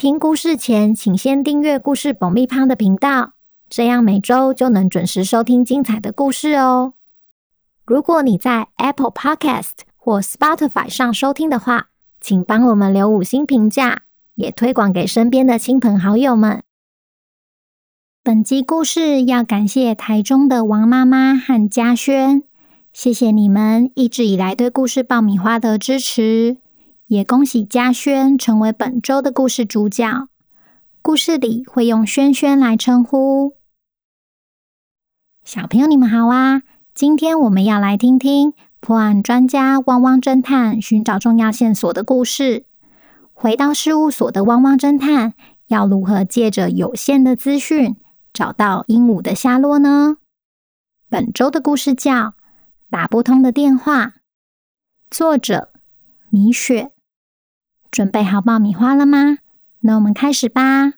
听故事前，请先订阅故事爆米花的频道，这样每周就能准时收听精彩的故事哦。如果你在 Apple Podcast 或 Spotify 上收听的话，请帮我们留五星评价，也推广给身边的亲朋好友们。本集故事要感谢台中的王妈妈和嘉轩，谢谢你们一直以来对故事爆米花的支持。也恭喜嘉轩成为本周的故事主角。故事里会用轩轩来称呼。小朋友，你们好啊！今天我们要来听听破案专家汪汪侦探寻找重要线索的故事。回到事务所的汪汪侦探，要如何借着有限的资讯找到鹦鹉的下落呢？本周的故事叫《打不通的电话》，作者米雪。准备好爆米花了吗？那我们开始吧。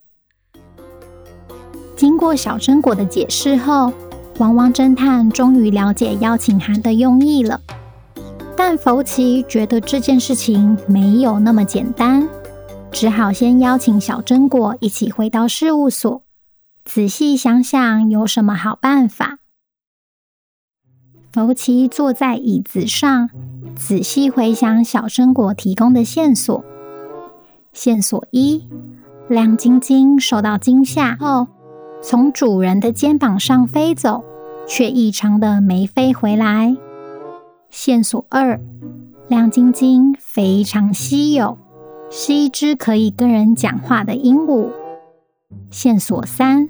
经过小榛果的解释后，汪汪侦探终于了解邀请函的用意了。但福奇觉得这件事情没有那么简单，只好先邀请小榛果一起回到事务所，仔细想想有什么好办法。福奇坐在椅子上，仔细回想小榛果提供的线索。线索一：亮晶晶受到惊吓后，从主人的肩膀上飞走，却异常的没飞回来。线索二：亮晶晶非常稀有，是一只可以跟人讲话的鹦鹉。线索三：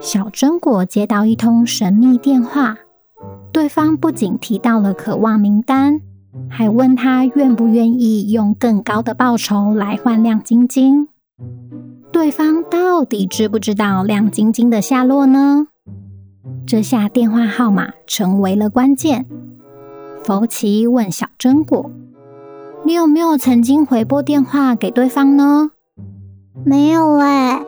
小榛果接到一通神秘电话，对方不仅提到了渴望名单。还问他愿不愿意用更高的报酬来换亮晶晶？对方到底知不知道亮晶晶的下落呢？这下电话号码成为了关键。福奇问小榛果：“你有没有曾经回拨电话给对方呢？”“没有哎。”“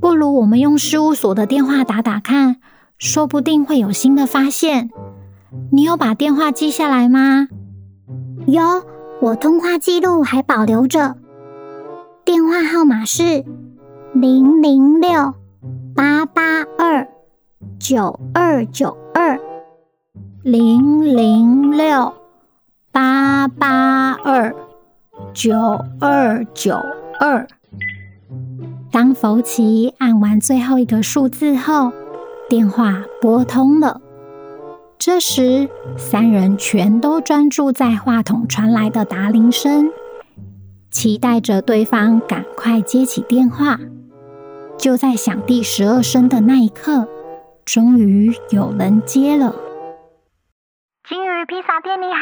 不如我们用事务所的电话打打看，说不定会有新的发现。”“你有把电话记下来吗？”有，我通话记录还保留着。电话号码是零零六八八二九二九二零零六八八二九二九二。当福奇按完最后一个数字后，电话拨通了。这时，三人全都专注在话筒传来的打铃声，期待着对方赶快接起电话。就在响第十二声的那一刻，终于有人接了。金鱼披萨店，你好，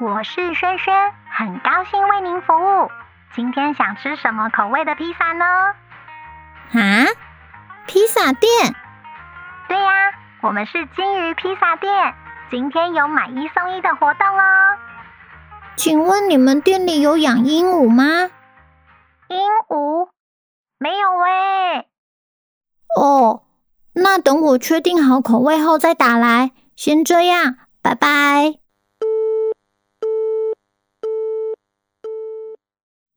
我是轩轩，很高兴为您服务。今天想吃什么口味的披萨呢？啊，披萨店？对呀。我们是金鱼披萨店，今天有买一送一的活动哦。请问你们店里有养鹦鹉吗？鹦鹉？没有喂。哦，那等我确定好口味后再打来。先这样，拜拜。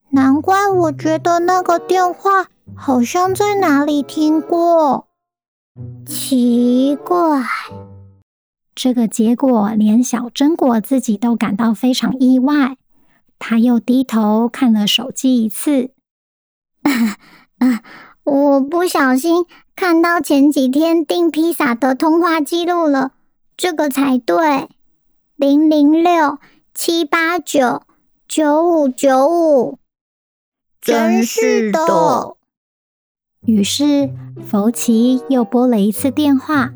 难怪我觉得那个电话好像在哪里听过。奇怪，这个结果连小榛果自己都感到非常意外。他又低头看了手机一次，啊，我不小心看到前几天订披萨的通话记录了，这个才对，零零六七八九九五九五，真是的。于是，福奇又拨了一次电话：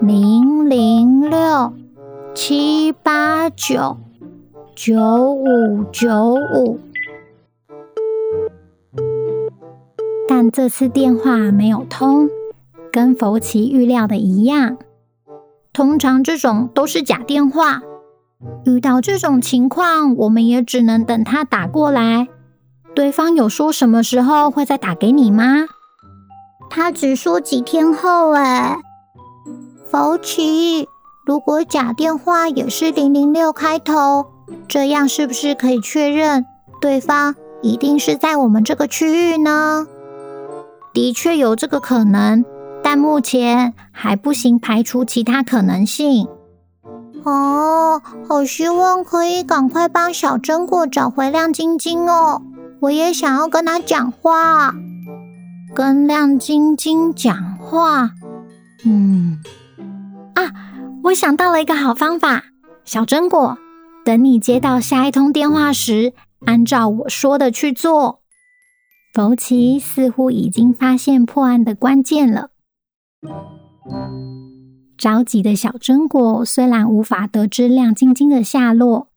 零零六七八九九五九五。但这次电话没有通，跟福奇预料的一样。通常这种都是假电话。遇到这种情况，我们也只能等他打过来。对方有说什么时候会再打给你吗？他只说几天后。哎，福奇，如果假电话也是零零六开头，这样是不是可以确认对方一定是在我们这个区域呢？的确有这个可能，但目前还不行排除其他可能性。哦，好希望可以赶快帮小榛果找回亮晶晶哦！我也想要跟他讲话，跟亮晶晶讲话。嗯，啊，我想到了一个好方法，小榛果，等你接到下一通电话时，按照我说的去做。福奇似乎已经发现破案的关键了。着急的小榛果虽然无法得知亮晶晶的下落，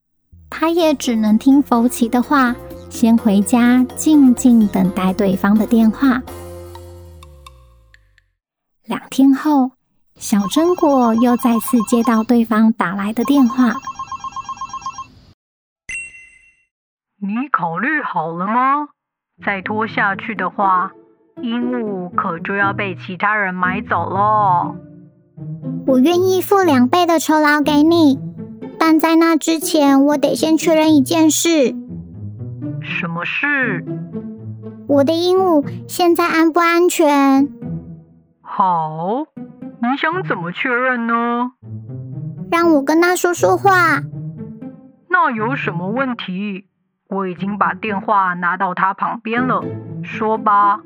他也只能听福奇的话，先回家静静等待对方的电话。两天后，小榛果又再次接到对方打来的电话：“你考虑好了吗？再拖下去的话，鹦鹉可就要被其他人买走喽。”我愿意付两倍的酬劳给你，但在那之前，我得先确认一件事。什么事？我的鹦鹉现在安不安全？好，你想怎么确认呢？让我跟他说说话。那有什么问题？我已经把电话拿到他旁边了，说吧。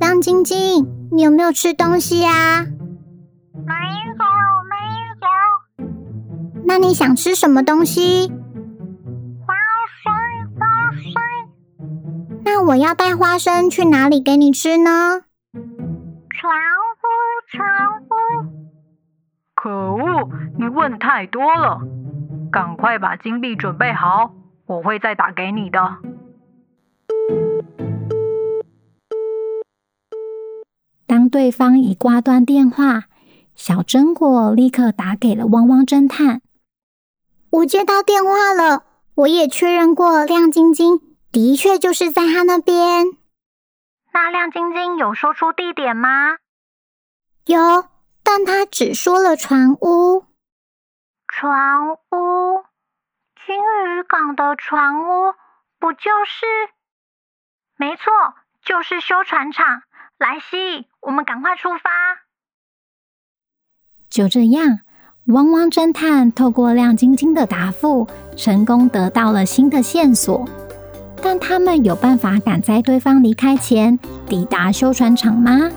亮晶晶，你有没有吃东西呀？没有，没有。那你想吃什么东西？我要带花生去哪里给你吃呢？船夫，船夫。可恶，你问太多了。赶快把金币准备好，我会再打给你的。当对方已挂断电话。小榛果立刻打给了汪汪侦探。我接到电话了，我也确认过，亮晶晶的确就是在他那边。那亮晶晶有说出地点吗？有，但他只说了船屋。船屋，金鱼港的船屋，不就是？没错，就是修船厂。莱西，我们赶快出发。就这样，汪汪侦探透过亮晶晶的答复，成功得到了新的线索。但他们有办法赶在对方离开前抵达修船厂吗？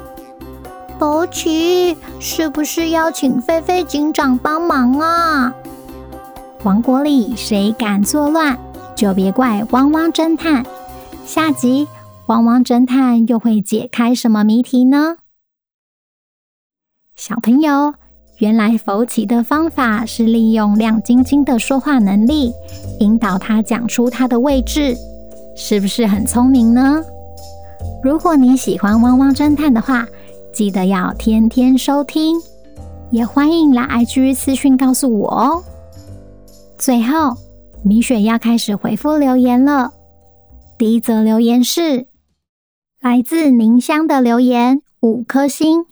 福奇，是不是要请菲菲警长帮忙啊？王国里谁敢作乱，就别怪汪汪侦探。下集，汪汪侦探又会解开什么谜题呢？小朋友。原来福奇的方法是利用亮晶晶的说话能力，引导他讲出他的位置，是不是很聪明呢？如果你喜欢汪汪侦探的话，记得要天天收听，也欢迎来 IG 私讯告诉我哦。最后，米雪要开始回复留言了。第一则留言是来自宁香的留言，五颗星。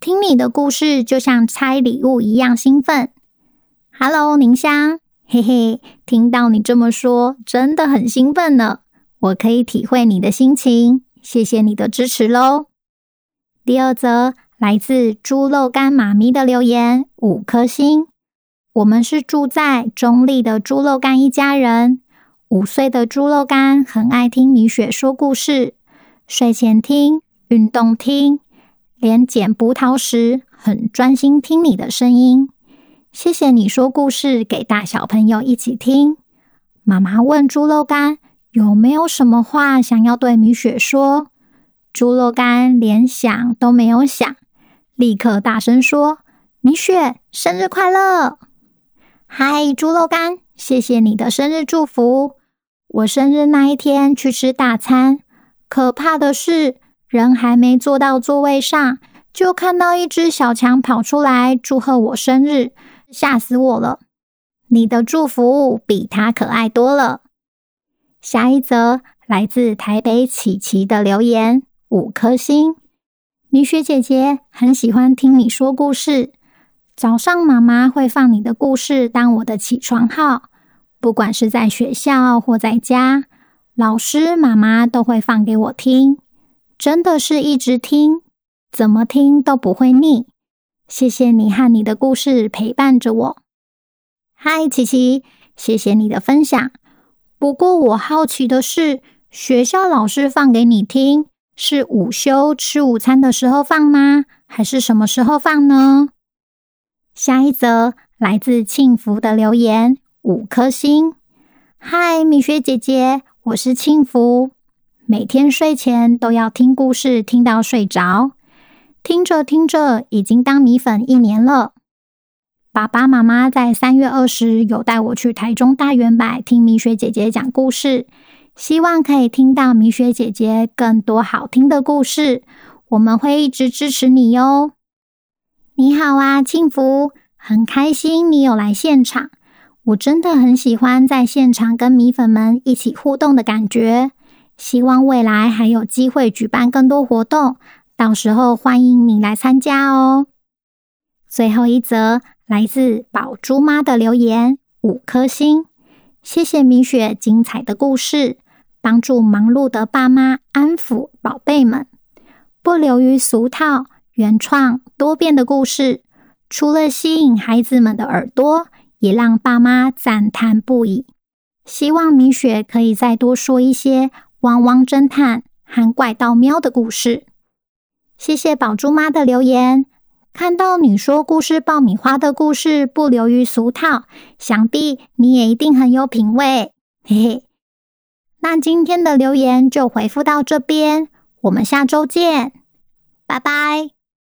听你的故事就像拆礼物一样兴奋。Hello，宁香，嘿嘿，听到你这么说，真的很兴奋呢。我可以体会你的心情，谢谢你的支持喽。第二则来自猪肉干妈咪的留言，五颗星。我们是住在中立的猪肉干一家人。五岁的猪肉干很爱听米雪说故事，睡前听，运动听。连捡葡萄时很专心听你的声音，谢谢你说故事给大小朋友一起听。妈妈问猪肉干有没有什么话想要对米雪说，猪肉干连想都没有想，立刻大声说：“米雪生日快乐！”嗨，猪肉干，谢谢你的生日祝福。我生日那一天去吃大餐，可怕的是。人还没坐到座位上，就看到一只小强跑出来祝贺我生日，吓死我了！你的祝福比他可爱多了。下一则来自台北琪琪的留言，五颗星。米雪姐姐很喜欢听你说故事，早上妈妈会放你的故事当我的起床号，不管是在学校或在家，老师妈妈都会放给我听，真的是一直听，怎么听都不会腻。谢谢你和你的故事陪伴着我。嗨，琪琪，谢谢你的分享。不过我好奇的是，学校老师放给你听，是午休吃午餐的时候放吗？还是什么时候放呢？下一则来自庆福的留言，五颗星。嗨，米雪姐姐，我是庆福。每天睡前都要听故事，听到睡着。听着听着，已经当米粉一年了。爸爸妈妈在三月二十有带我去台中大远百听米雪姐姐讲故事。希望可以听到米雪姐姐更多好听的故事，我们会一直支持你哟。你好啊，庆福，很开心你有来现场。我真的很喜欢在现场跟米粉们一起互动的感觉。希望未来还有机会举办更多活动，到时候欢迎你来参加哦。最后一则来自宝珠妈的留言，五颗星，谢谢米雪精彩的故事。帮助忙碌的爸妈安抚宝贝们，不流于俗套，原创多变的故事，除了吸引孩子们的耳朵，也让爸妈赞叹不已。希望米雪可以再多说一些汪汪侦探和怪盗喵的故事。谢谢宝珠妈的留言，看到你说故事爆米花的故事不流于俗套，想必你也一定很有品味，嘿嘿。那今天的留言就回复到这边，我们下周见，拜拜。